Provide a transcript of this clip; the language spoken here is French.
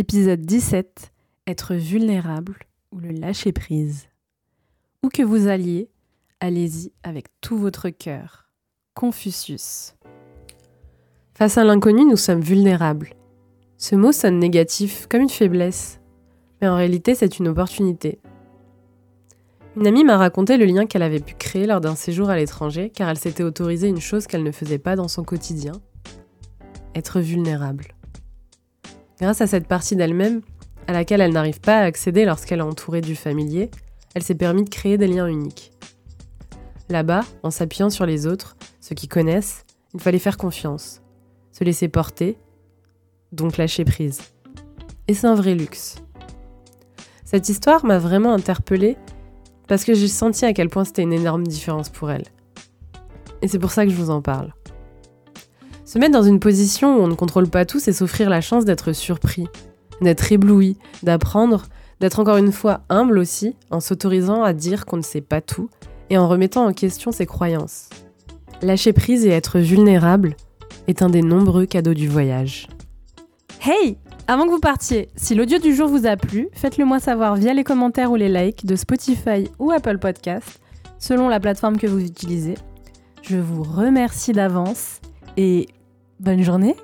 Épisode 17 Être vulnérable ou le lâcher prise. Où que vous alliez, allez-y avec tout votre cœur. Confucius. Face à l'inconnu, nous sommes vulnérables. Ce mot sonne négatif, comme une faiblesse, mais en réalité c'est une opportunité. Une amie m'a raconté le lien qu'elle avait pu créer lors d'un séjour à l'étranger car elle s'était autorisée une chose qu'elle ne faisait pas dans son quotidien, être vulnérable. Grâce à cette partie d'elle-même, à laquelle elle n'arrive pas à accéder lorsqu'elle est entourée du familier, elle s'est permis de créer des liens uniques. Là-bas, en s'appuyant sur les autres, ceux qui connaissent, il fallait faire confiance, se laisser porter, donc lâcher prise. Et c'est un vrai luxe. Cette histoire m'a vraiment interpellée parce que j'ai senti à quel point c'était une énorme différence pour elle. Et c'est pour ça que je vous en parle. Se mettre dans une position où on ne contrôle pas tout, c'est s'offrir la chance d'être surpris, d'être ébloui, d'apprendre, d'être encore une fois humble aussi, en s'autorisant à dire qu'on ne sait pas tout et en remettant en question ses croyances. Lâcher prise et être vulnérable est un des nombreux cadeaux du voyage. Hey Avant que vous partiez, si l'audio du jour vous a plu, faites-le moi savoir via les commentaires ou les likes de Spotify ou Apple Podcast, selon la plateforme que vous utilisez. Je vous remercie d'avance et bonne journée